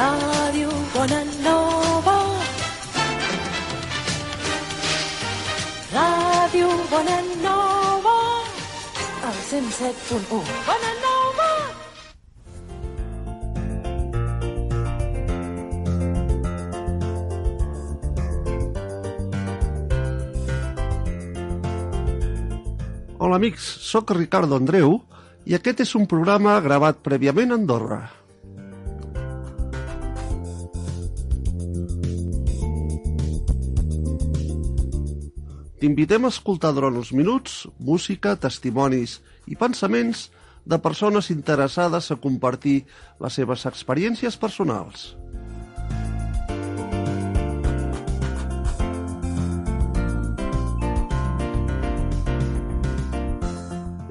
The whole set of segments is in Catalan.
Ràdio Bonanova. Ràdio Bonanova. El 107.1. Bonanova. Hola amics, sóc Ricardo Andreu i aquest és un programa gravat prèviament a Andorra. T'invitem a escoltar durant uns minuts música, testimonis i pensaments de persones interessades a compartir les seves experiències personals.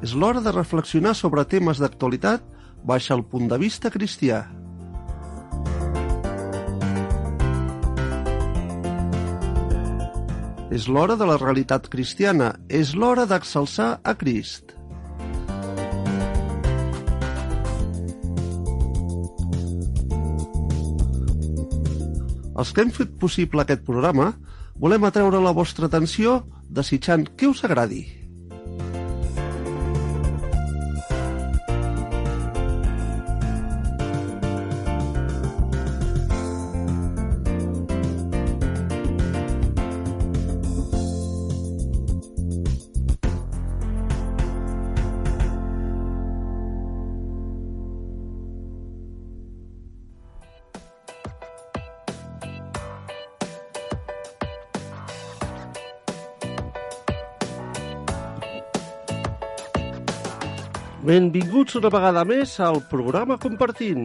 És l'hora de reflexionar sobre temes d'actualitat baix el punt de vista cristià. És l'hora de la realitat cristiana, és l'hora d'exalçar a Crist. Els que hem fet possible aquest programa volem atreure la vostra atenció desitjant que us agradi. Benvinguts una vegada més al programa Compartint.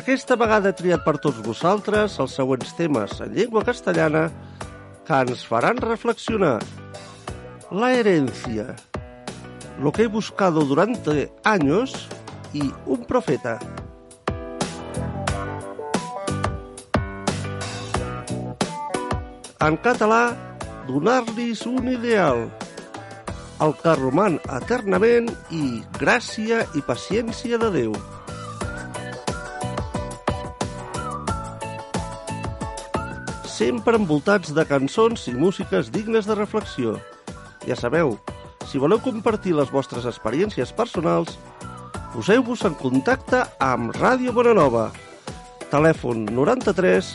Aquesta vegada he triat per tots vosaltres els següents temes en llengua castellana que ens faran reflexionar. La herencia, lo que he buscado durante años y un profeta. En català, donar-los un ideal, el que roman eternament i gràcia i paciència de Déu. Sempre envoltats de cançons i músiques dignes de reflexió. Ja sabeu, si voleu compartir les vostres experiències personals, poseu-vos en contacte amb Ràdio Bonanova. Telèfon 93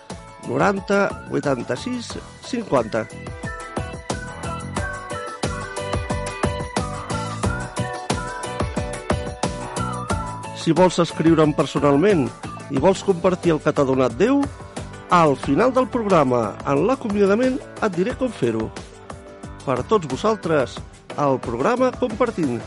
86 50. Si vols escriure'm personalment i vols compartir el que t'ha donat Déu, al final del programa, en l'acomiadament, et diré com fer-ho. Per tots vosaltres, el programa Compartint.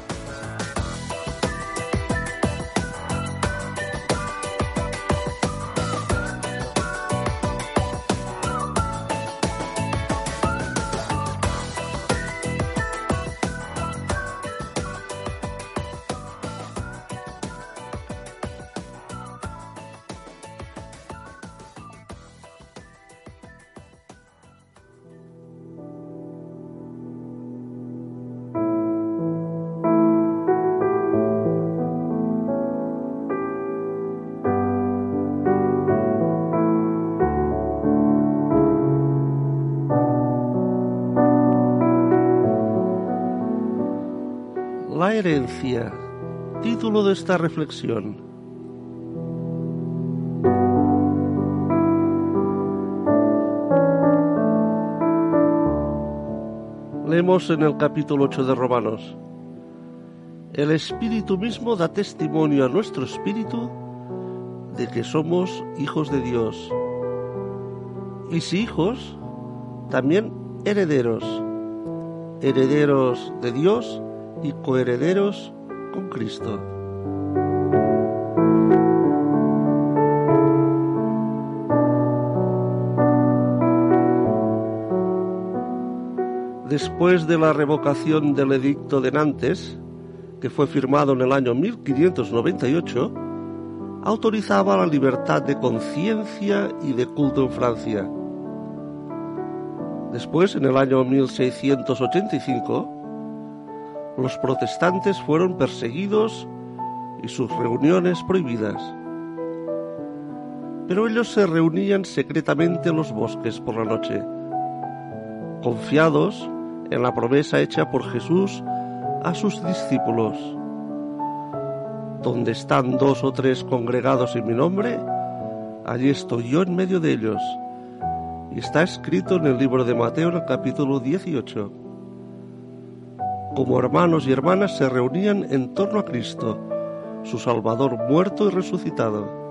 Título de esta reflexión. Leemos en el capítulo 8 de Romanos. El Espíritu mismo da testimonio a nuestro espíritu de que somos hijos de Dios. Y si hijos, también herederos. Herederos de Dios y coherederos con Cristo. Después de la revocación del edicto de Nantes, que fue firmado en el año 1598, autorizaba la libertad de conciencia y de culto en Francia. Después, en el año 1685, los protestantes fueron perseguidos y sus reuniones prohibidas. Pero ellos se reunían secretamente en los bosques por la noche, confiados en la promesa hecha por Jesús a sus discípulos. Donde están dos o tres congregados en mi nombre, allí estoy yo en medio de ellos. Y está escrito en el libro de Mateo en el capítulo 18. Como hermanos y hermanas se reunían en torno a Cristo, su Salvador muerto y resucitado.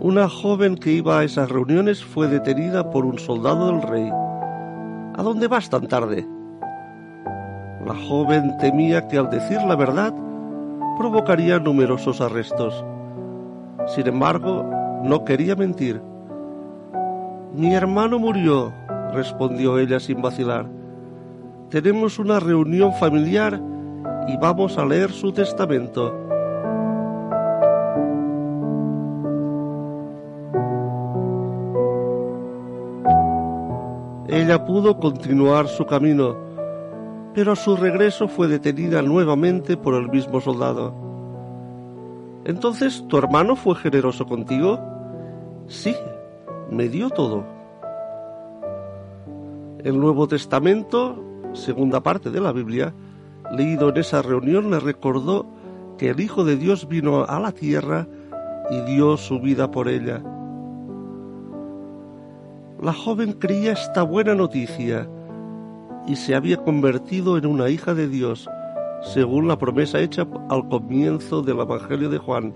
Una joven que iba a esas reuniones fue detenida por un soldado del rey. ¿A dónde vas tan tarde? La joven temía que al decir la verdad provocaría numerosos arrestos. Sin embargo, no quería mentir. Mi hermano murió, respondió ella sin vacilar. Tenemos una reunión familiar y vamos a leer su testamento. ella pudo continuar su camino, pero a su regreso fue detenida nuevamente por el mismo soldado. Entonces, ¿tu hermano fue generoso contigo? Sí, me dio todo. El Nuevo Testamento, segunda parte de la Biblia, leído en esa reunión, le recordó que el Hijo de Dios vino a la tierra y dio su vida por ella la joven creía esta buena noticia y se había convertido en una hija de Dios, según la promesa hecha al comienzo del Evangelio de Juan.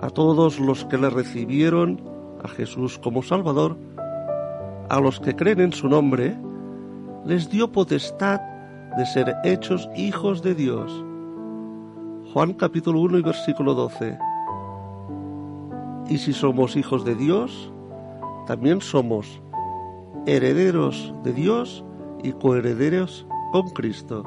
A todos los que le recibieron a Jesús como Salvador, a los que creen en su nombre, les dio potestad de ser hechos hijos de Dios. Juan capítulo 1 y versículo 12. Y si somos hijos de Dios, también somos herederos de Dios y coherederos con Cristo.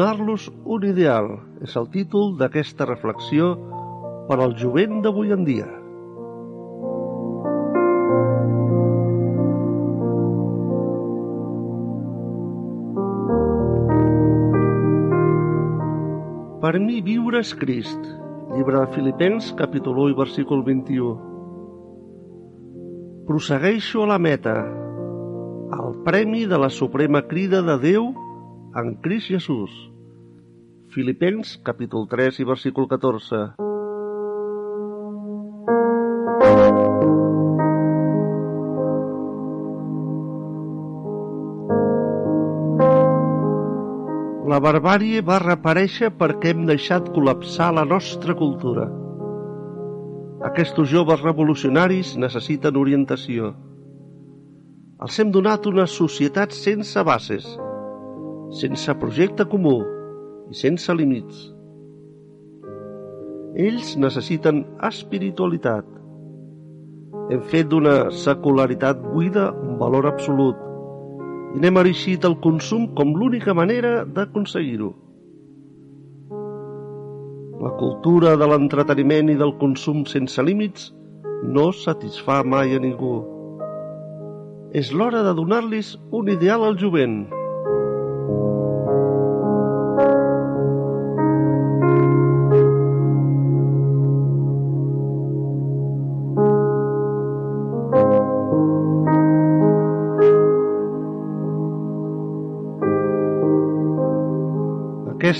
Donar-los un ideal és el títol d'aquesta reflexió per al jovent d'avui en dia. Per mi viure és Crist. Llibre de Filipens, capítol 1 i versícul 21. Prossegueixo a la meta, al premi de la suprema crida de Déu en Crist Jesús. Filipens, capítol 3 i versícul 14. La barbàrie va reaparèixer perquè hem deixat col·lapsar la nostra cultura. Aquests joves revolucionaris necessiten orientació. Els hem donat una societat sense bases, sense projecte comú i sense límits. Ells necessiten espiritualitat. Hem fet d'una secularitat buida un valor absolut i n'hem erigit el consum com l'única manera d'aconseguir-ho. La cultura de l'entreteniment i del consum sense límits no satisfà mai a ningú. És l'hora de donar-los un ideal al jovent,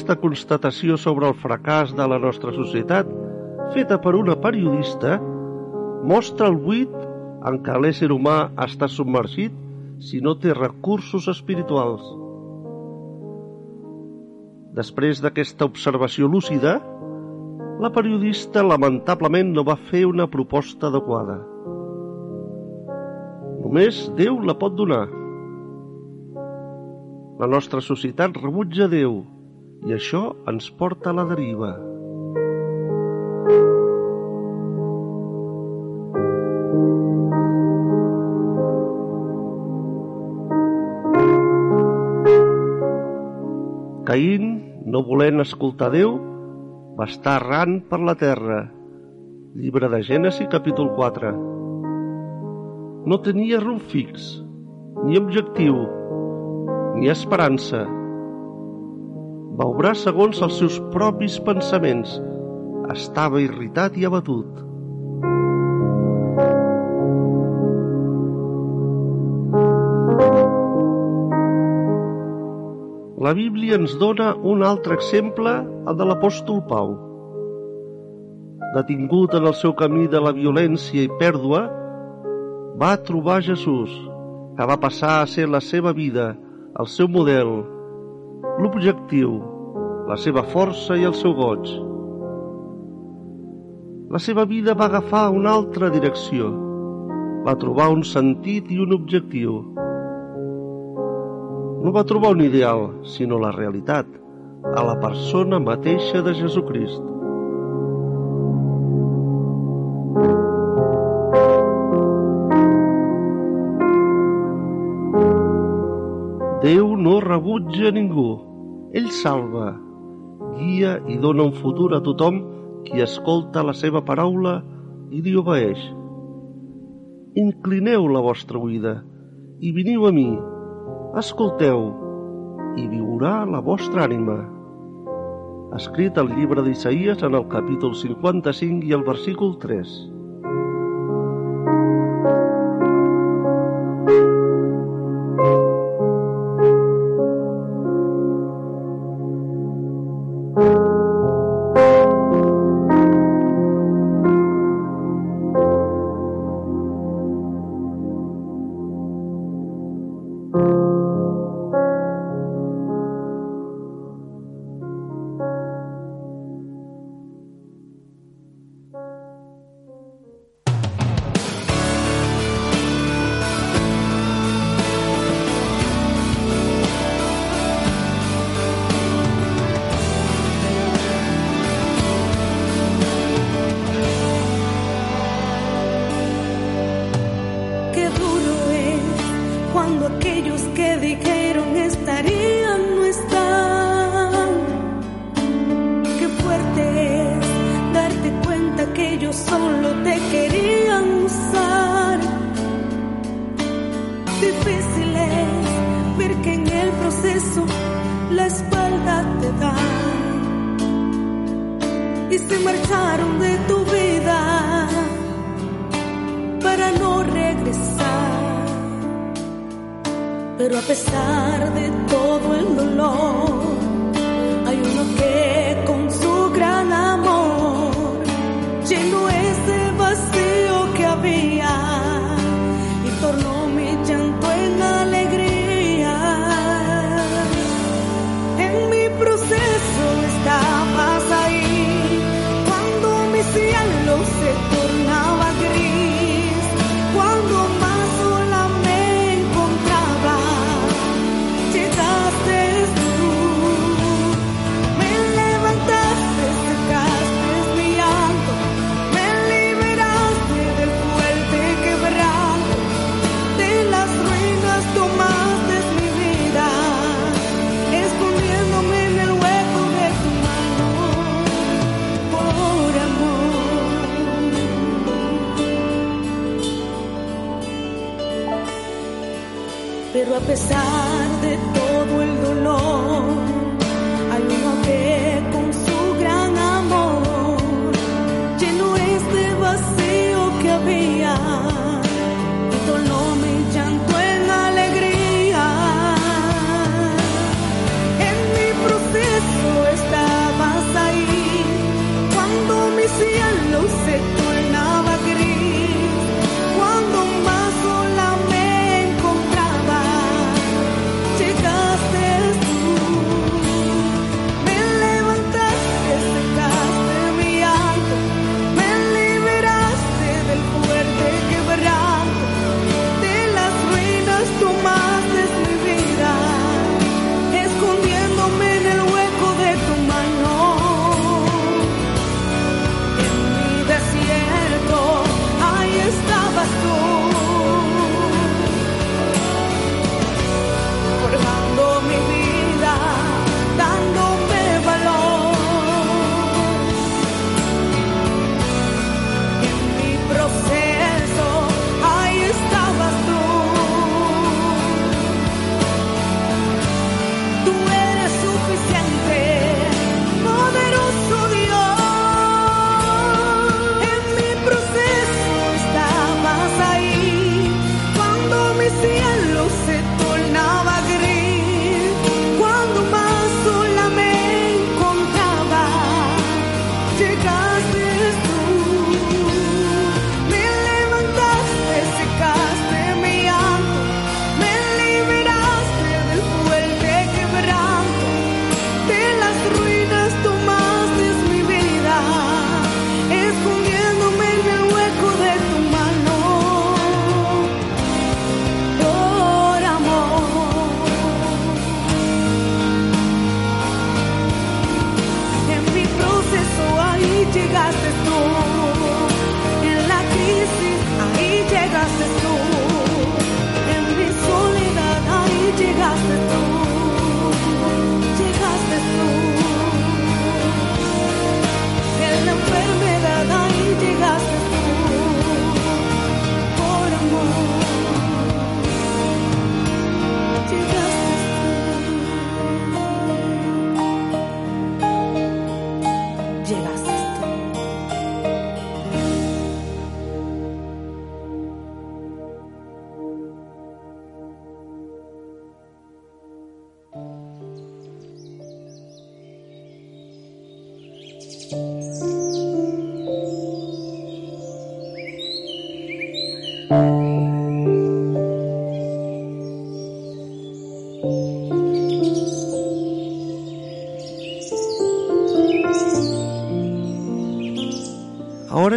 Aquesta constatació sobre el fracàs de la nostra societat, feta per una periodista, mostra el buit en què l'ésser humà està submergit si no té recursos espirituals. Després d'aquesta observació lúcida, la periodista lamentablement no va fer una proposta adequada. Només Déu la pot donar. La nostra societat rebutja Déu i això ens porta a la deriva. Caín, no volent escoltar Déu, va estar errant per la terra. Llibre de Gènesi, capítol 4. No tenia rumb fix, ni objectiu, ni esperança, va obrar segons els seus propis pensaments. Estava irritat i abatut. La Bíblia ens dona un altre exemple, el de l'apòstol Pau. Detingut en el seu camí de la violència i pèrdua, va trobar Jesús, que va passar a ser la seva vida, el seu model, l'objectiu, la seva força i el seu goig. La seva vida va agafar una altra direcció, va trobar un sentit i un objectiu. No va trobar un ideal, sinó la realitat, a la persona mateixa de Jesucrist. Rebutja ningú. Ell salva, guia i dona un futur a tothom qui escolta la seva paraula i li obeeix. Inclineu la vostra oïda i veniu a mi, escolteu i viurà la vostra ànima. Escrit al llibre d'Isaïes en el capítol 55 i el versícul 3. marcharon de tu vida para no regresar. Pero a pesar de todo el dolor,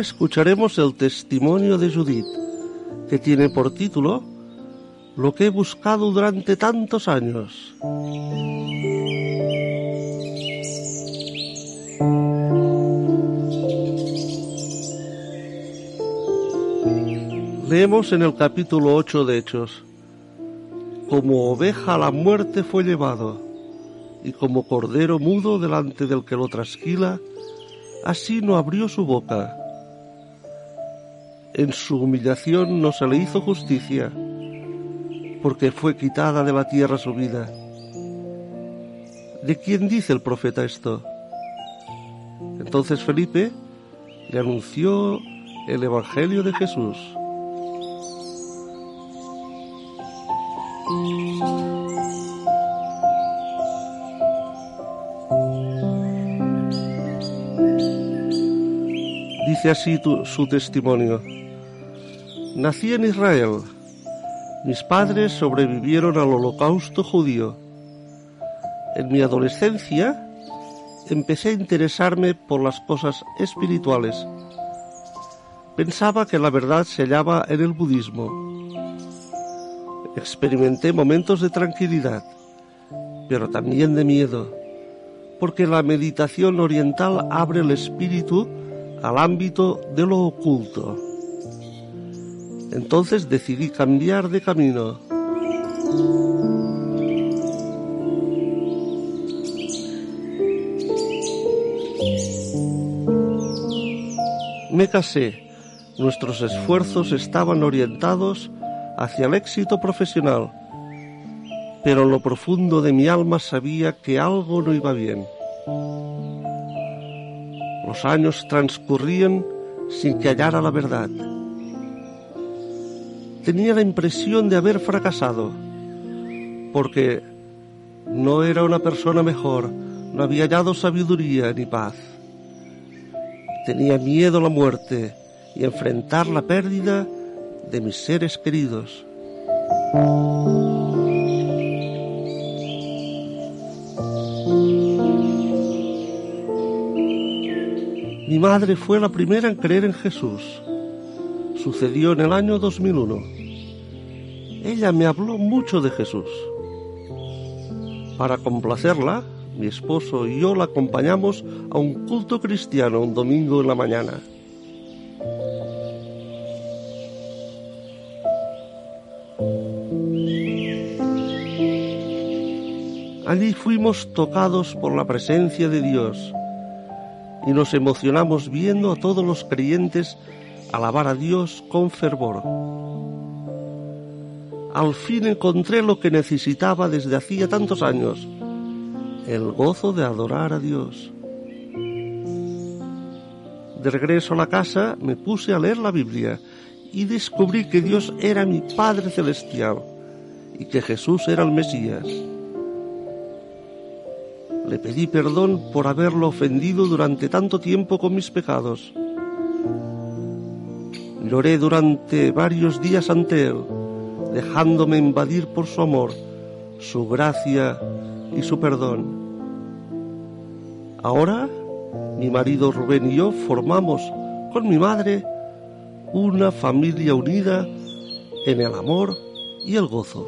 escucharemos el testimonio de Judith, que tiene por título Lo que he buscado durante tantos años. Leemos en el capítulo 8 de Hechos, como oveja a la muerte fue llevado, y como cordero mudo delante del que lo trasquila, así no abrió su boca. En su humillación no se le hizo justicia, porque fue quitada de la tierra su vida. ¿De quién dice el profeta esto? Entonces Felipe le anunció el Evangelio de Jesús. Dice así su testimonio. Nací en Israel. Mis padres sobrevivieron al holocausto judío. En mi adolescencia empecé a interesarme por las cosas espirituales. Pensaba que la verdad se hallaba en el budismo. Experimenté momentos de tranquilidad, pero también de miedo, porque la meditación oriental abre el espíritu al ámbito de lo oculto. Entonces decidí cambiar de camino. Me casé. Nuestros esfuerzos estaban orientados hacia el éxito profesional, pero en lo profundo de mi alma sabía que algo no iba bien. Los años transcurrían sin que hallara la verdad. Tenía la impresión de haber fracasado, porque no era una persona mejor, no había hallado sabiduría ni paz. Tenía miedo a la muerte y enfrentar la pérdida de mis seres queridos. Mi madre fue la primera en creer en Jesús. Sucedió en el año 2001. Ella me habló mucho de Jesús. Para complacerla, mi esposo y yo la acompañamos a un culto cristiano un domingo en la mañana. Allí fuimos tocados por la presencia de Dios y nos emocionamos viendo a todos los creyentes alabar a Dios con fervor. Al fin encontré lo que necesitaba desde hacía tantos años, el gozo de adorar a Dios. De regreso a la casa me puse a leer la Biblia y descubrí que Dios era mi Padre Celestial y que Jesús era el Mesías. Le pedí perdón por haberlo ofendido durante tanto tiempo con mis pecados. Lloré durante varios días ante Él, dejándome invadir por su amor, su gracia y su perdón. Ahora, mi marido Rubén y yo formamos con mi madre una familia unida en el amor y el gozo.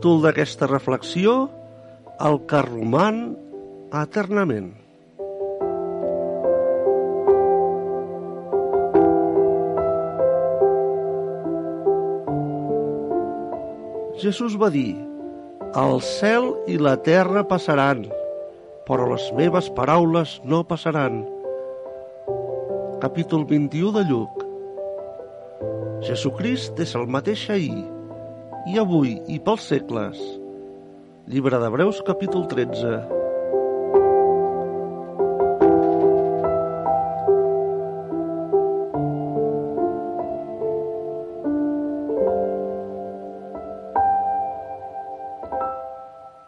títol d'aquesta reflexió El que roman eternament. Jesús va dir El cel i la terra passaran, però les meves paraules no passaran. Capítol 21 de Lluc Jesucrist és el mateix ahir, i avui i pels segles. Llibre d'Hebreus, capítol 13.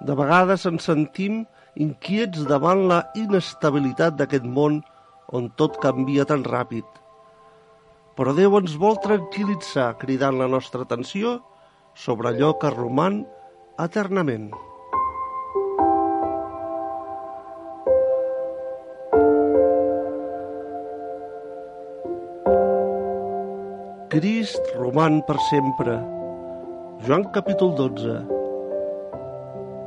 De vegades ens sentim inquiets davant la inestabilitat d'aquest món on tot canvia tan ràpid. Però Déu ens vol tranquil·litzar cridant la nostra atenció i sobre allò que roman eternament. Crist roman per sempre. Joan capítol 12.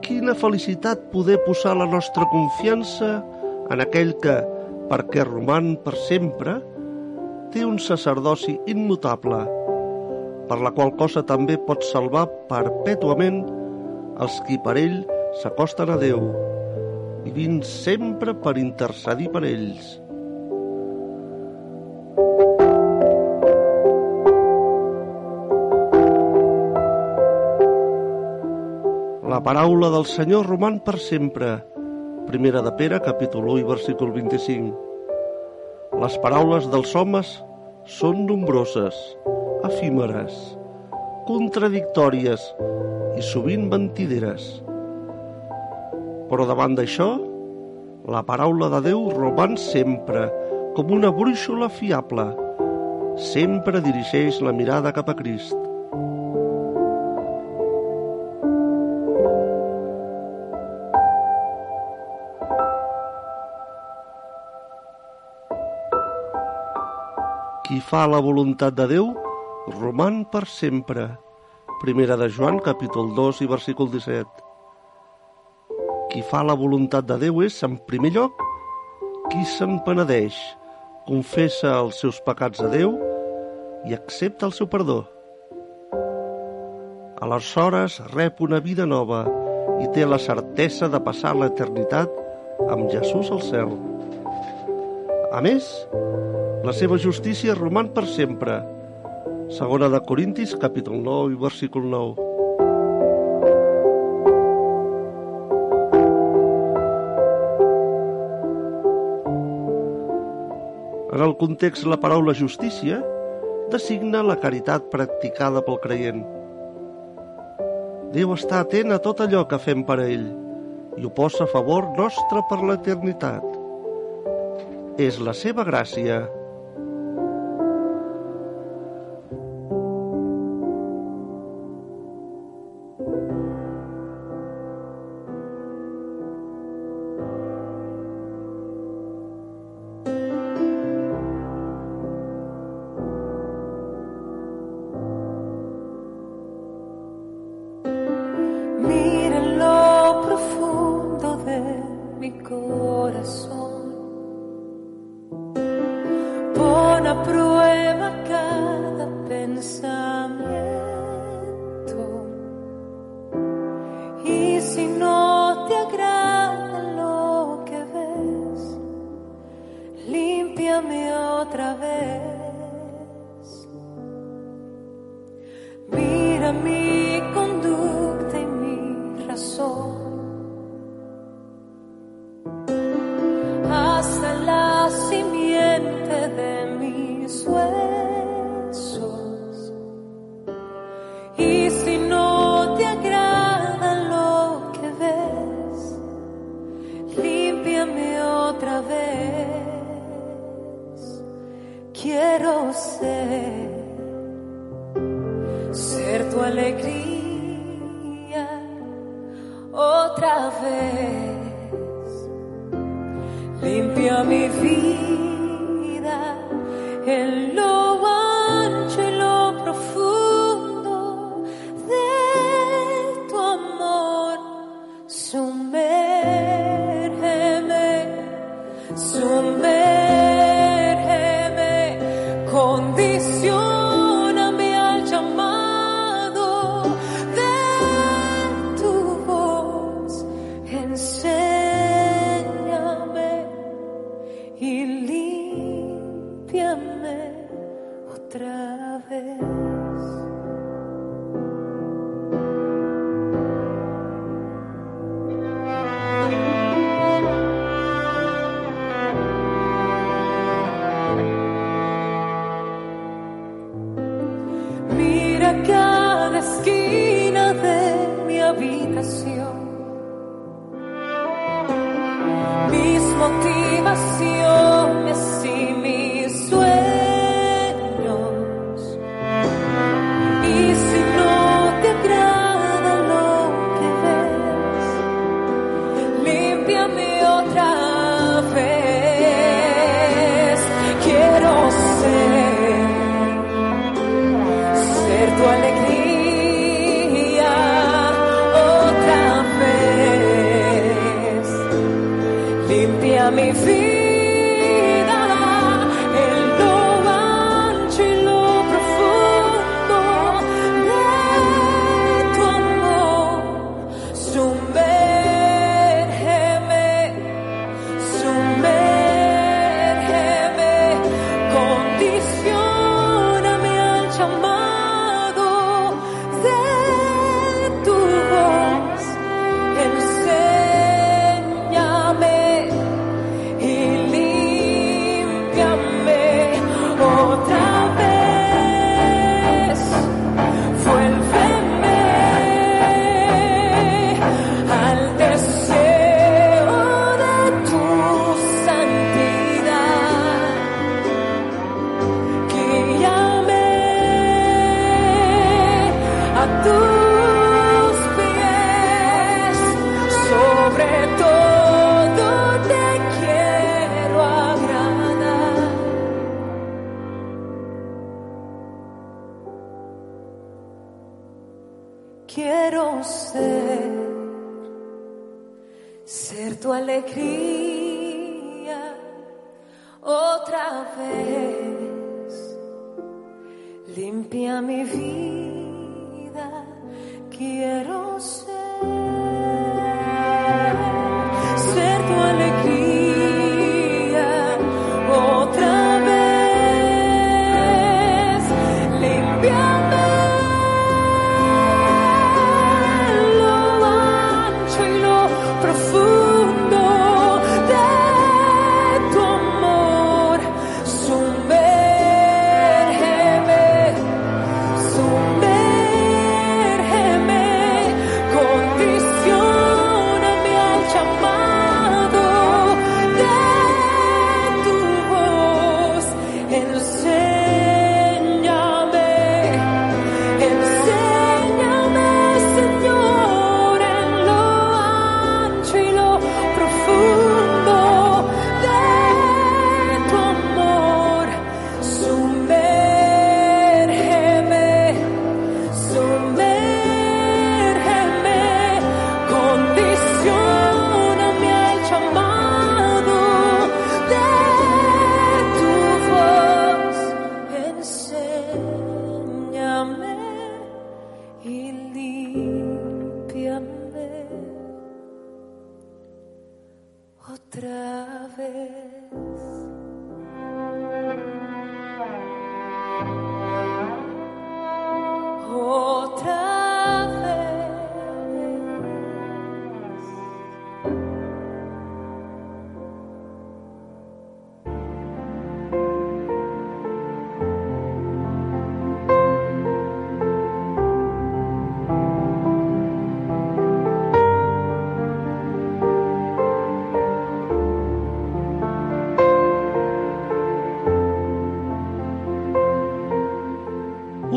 Quina felicitat poder posar la nostra confiança en aquell que, perquè roman per sempre, té un sacerdoci immutable, per la qual cosa també pot salvar perpètuament els qui per ell s'acosten a Déu, vivint sempre per intercedir per ells. La paraula del Senyor roman per sempre. Primera de Pere, capítol 1 i versícul 25. Les paraules dels homes són nombroses, efímeres, contradictòries i sovint mentideres. Però davant d'això, la paraula de Déu roman sempre com una brúixola fiable. Sempre dirigeix la mirada cap a Crist. Qui fa la voluntat de Déu, roman per sempre. Primera de Joan, capítol 2 i versícul 17. Qui fa la voluntat de Déu és, en primer lloc, qui se'n penedeix, confessa els seus pecats a Déu i accepta el seu perdó. Aleshores rep una vida nova i té la certesa de passar l'eternitat amb Jesús al cel. A més, la seva justícia roman per sempre. Segona de Corintis, capítol 9 i versícul 9. En el context, la paraula justícia designa la caritat practicada pel creient. Déu està atent a tot allò que fem per a ell i ho posa a favor nostre per l'eternitat. És la seva gràcia otra vez.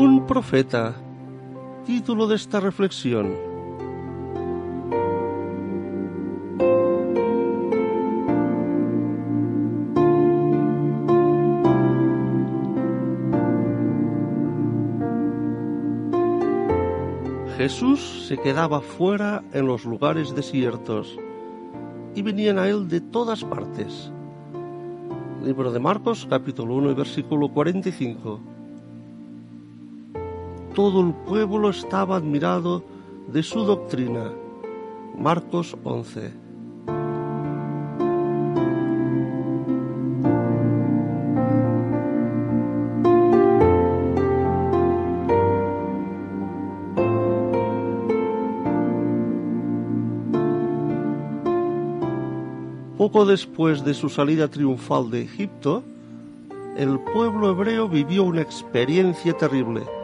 Un profeta. Título de esta reflexión. Jesús se quedaba fuera en los lugares desiertos y venían a él de todas partes. Libro de Marcos, capítulo 1 y versículo 45 todo el pueblo estaba admirado de su doctrina. Marcos 11. Poco después de su salida triunfal de Egipto, el pueblo hebreo vivió una experiencia terrible.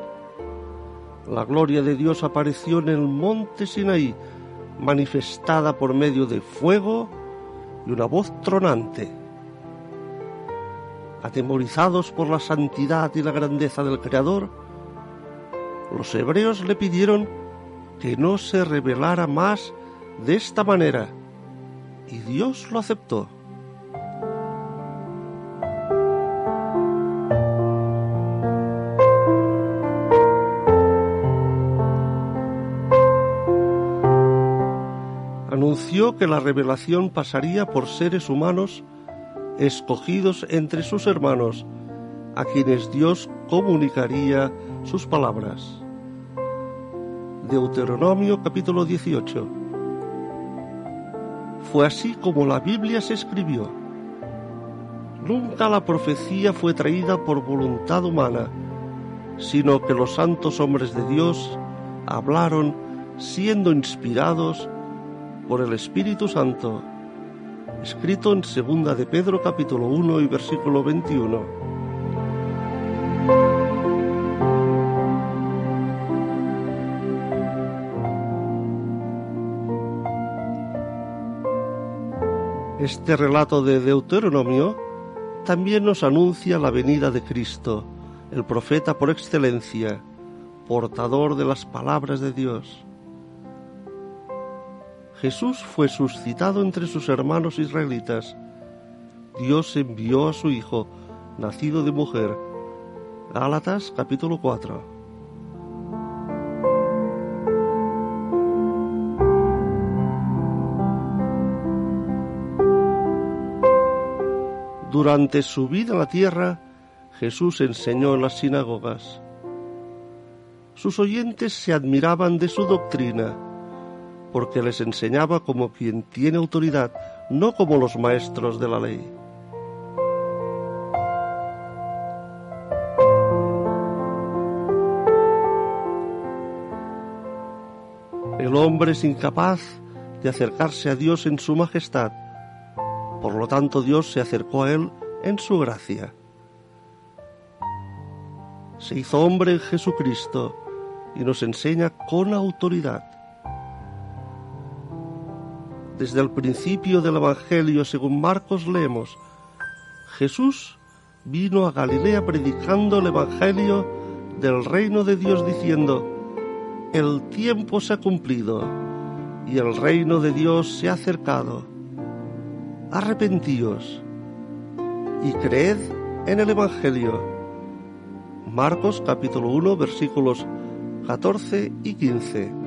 La gloria de Dios apareció en el monte Sinaí, manifestada por medio de fuego y una voz tronante. Atemorizados por la santidad y la grandeza del Creador, los hebreos le pidieron que no se revelara más de esta manera, y Dios lo aceptó. Que la revelación pasaría por seres humanos escogidos entre sus hermanos, a quienes Dios comunicaría sus palabras. Deuteronomio capítulo 18. Fue así como la Biblia se escribió. Nunca la profecía fue traída por voluntad humana, sino que los santos hombres de Dios hablaron siendo inspirados por el Espíritu Santo, escrito en segunda de Pedro capítulo 1 y versículo 21. Este relato de Deuteronomio también nos anuncia la venida de Cristo, el profeta por excelencia, portador de las palabras de Dios. Jesús fue suscitado entre sus hermanos israelitas. Dios envió a su Hijo, nacido de mujer. Gálatas capítulo 4. Durante su vida en la tierra, Jesús enseñó en las sinagogas. Sus oyentes se admiraban de su doctrina, porque les enseñaba como quien tiene autoridad, no como los maestros de la ley. El hombre es incapaz de acercarse a Dios en su majestad, por lo tanto, Dios se acercó a él en su gracia. Se hizo hombre en Jesucristo y nos enseña con autoridad. Desde el principio del Evangelio, según Marcos, leemos, Jesús vino a Galilea predicando el Evangelio del reino de Dios diciendo, el tiempo se ha cumplido y el reino de Dios se ha acercado arrepentíos y creed en el Evangelio. Marcos capítulo 1 versículos 14 y 15.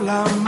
all I'm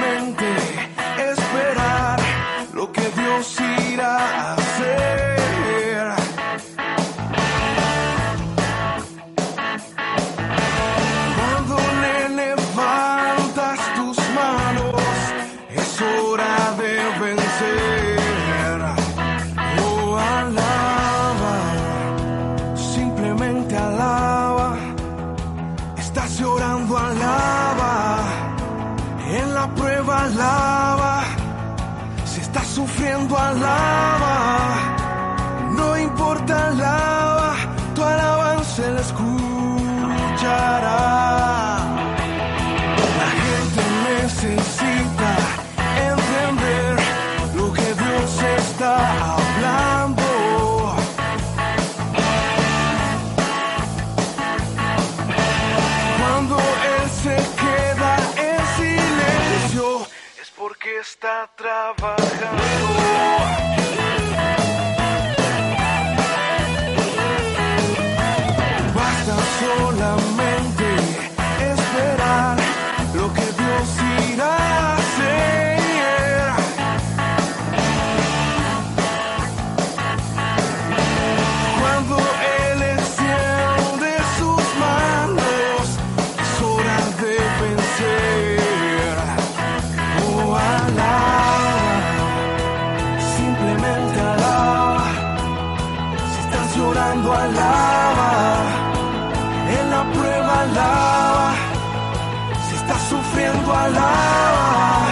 alaba.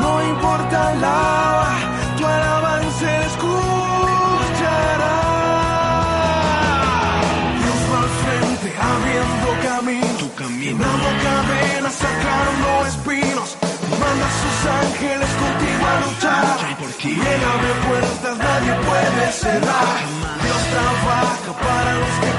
No importa, alaba. Tu alabanza escuchará. Dios va al frente, abriendo camino. Tu camino. cadenas, sacando espinos. Manda a sus ángeles contigo a luchar. Él abre puertas, nadie puede cerrar. Dios trabaja para los que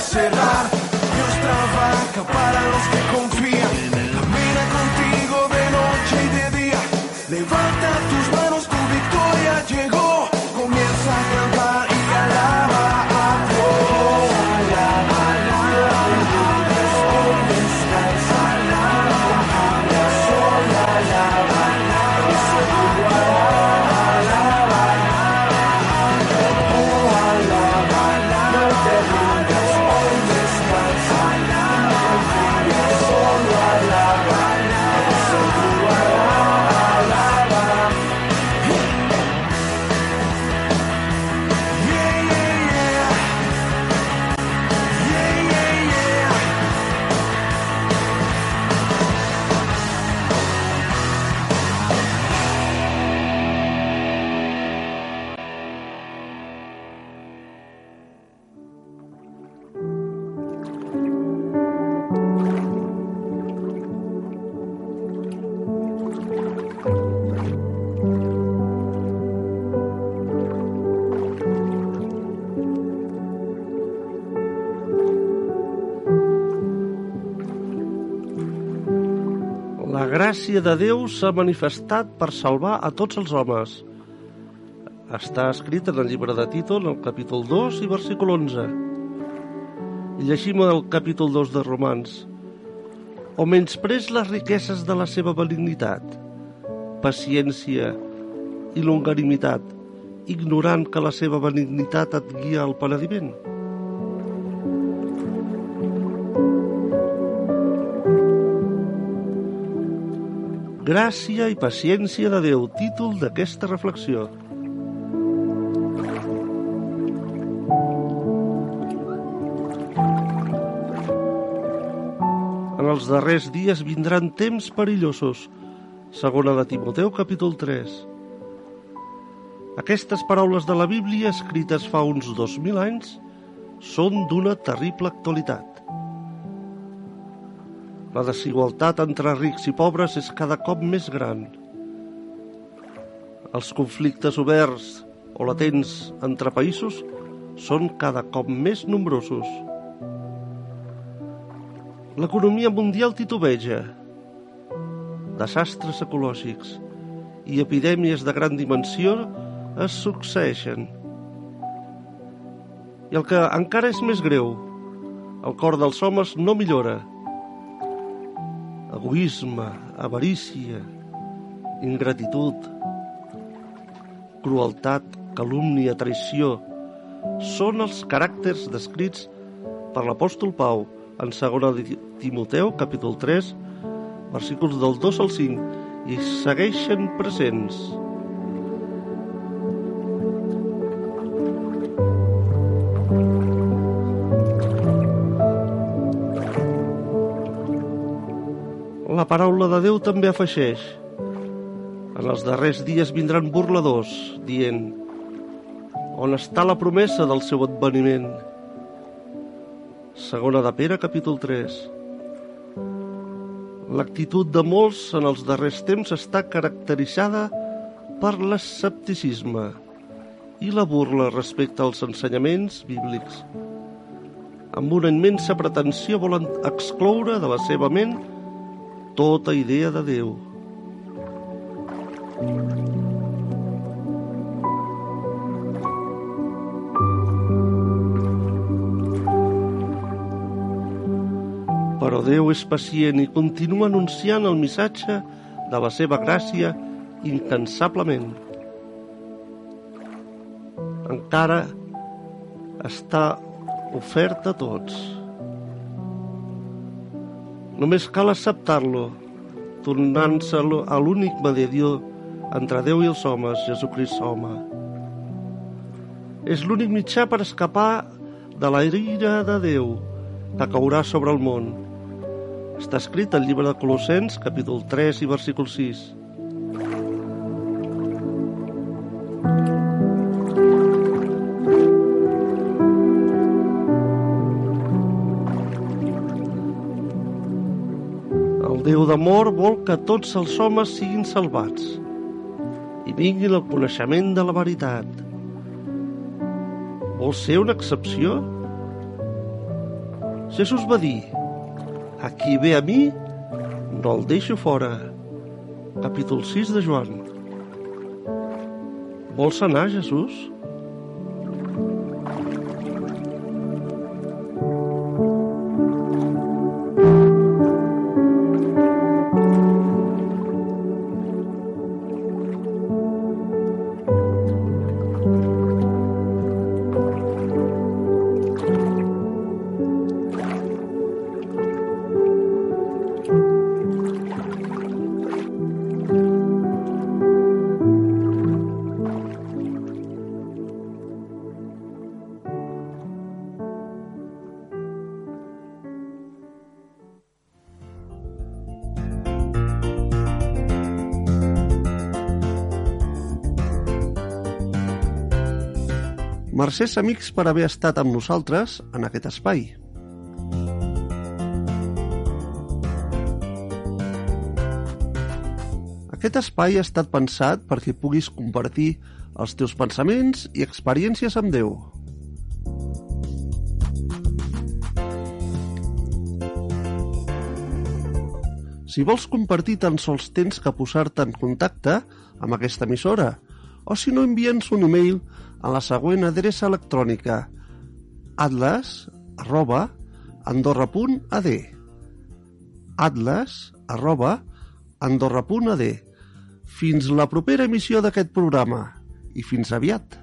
cerrar. Dios trabaja para los que gràcia de Déu s'ha manifestat per salvar a tots els homes. Està escrit en el llibre de Tito, en el capítol 2 i versícul 11. I llegim el capítol 2 de Romans. O menyspres les riqueses de la seva benignitat, paciència i longanimitat, ignorant que la seva benignitat et guia al penediment. Gràcia i paciència de Déu, títol d'aquesta reflexió. En els darrers dies vindran temps perillosos. Segona de Timoteu, capítol 3. Aquestes paraules de la Bíblia, escrites fa uns 2.000 anys, són d'una terrible actualitat. La desigualtat entre rics i pobres és cada cop més gran. Els conflictes oberts o latents entre països són cada cop més nombrosos. L'economia mundial titubeja. Desastres ecològics i epidèmies de gran dimensió es succeeixen. I el que encara és més greu, el cor dels homes no millora. Egoisme, avarícia, ingratitud, crueltat, calúmnia, traïció, són els caràcters descrits per l'apòstol Pau en 2 Timoteu, capítol 3, versículos del 2 al 5, i segueixen presents. Paraula de Déu també afegeix en els darrers dies vindran burladors, dient on està la promesa del seu adveniment? Segona de Pere, capítol 3. L'actitud de molts en els darrers temps està caracteritzada per l'escepticisme i la burla respecte als ensenyaments bíblics. Amb una immensa pretensió volen excloure de la seva ment tota idea de Déu. Però Déu és pacient i continua anunciant el missatge de la seva gràcia incansablement. Encara està ofert a tots. Només cal acceptar-lo, tornant-se a l'únic mediador entre Déu i els homes, Jesucrist home. És l'únic mitjà per escapar de la ira de Déu que caurà sobre el món. Està escrit al llibre de Colossens, capítol 3 i versícul 6. D'amor vol que tots els homes siguin salvats i vinguin al coneixement de la veritat. Vol ser una excepció? Jesús va dir, a qui ve a mi, no el deixo fora. Capítol 6 de Joan. Vols anar, Jesús? Mercès amics per haver estat amb nosaltres en aquest espai. Aquest espai ha estat pensat perquè puguis compartir els teus pensaments i experiències amb Déu. Si vols compartir tan sols tens que posar-te en contacte amb aquesta emissora o si no envia'ns un e-mail a la següent adreça electrònica atlas arroba andorra.ad atlas arroba andorra.ad Fins la propera emissió d'aquest programa. I fins aviat.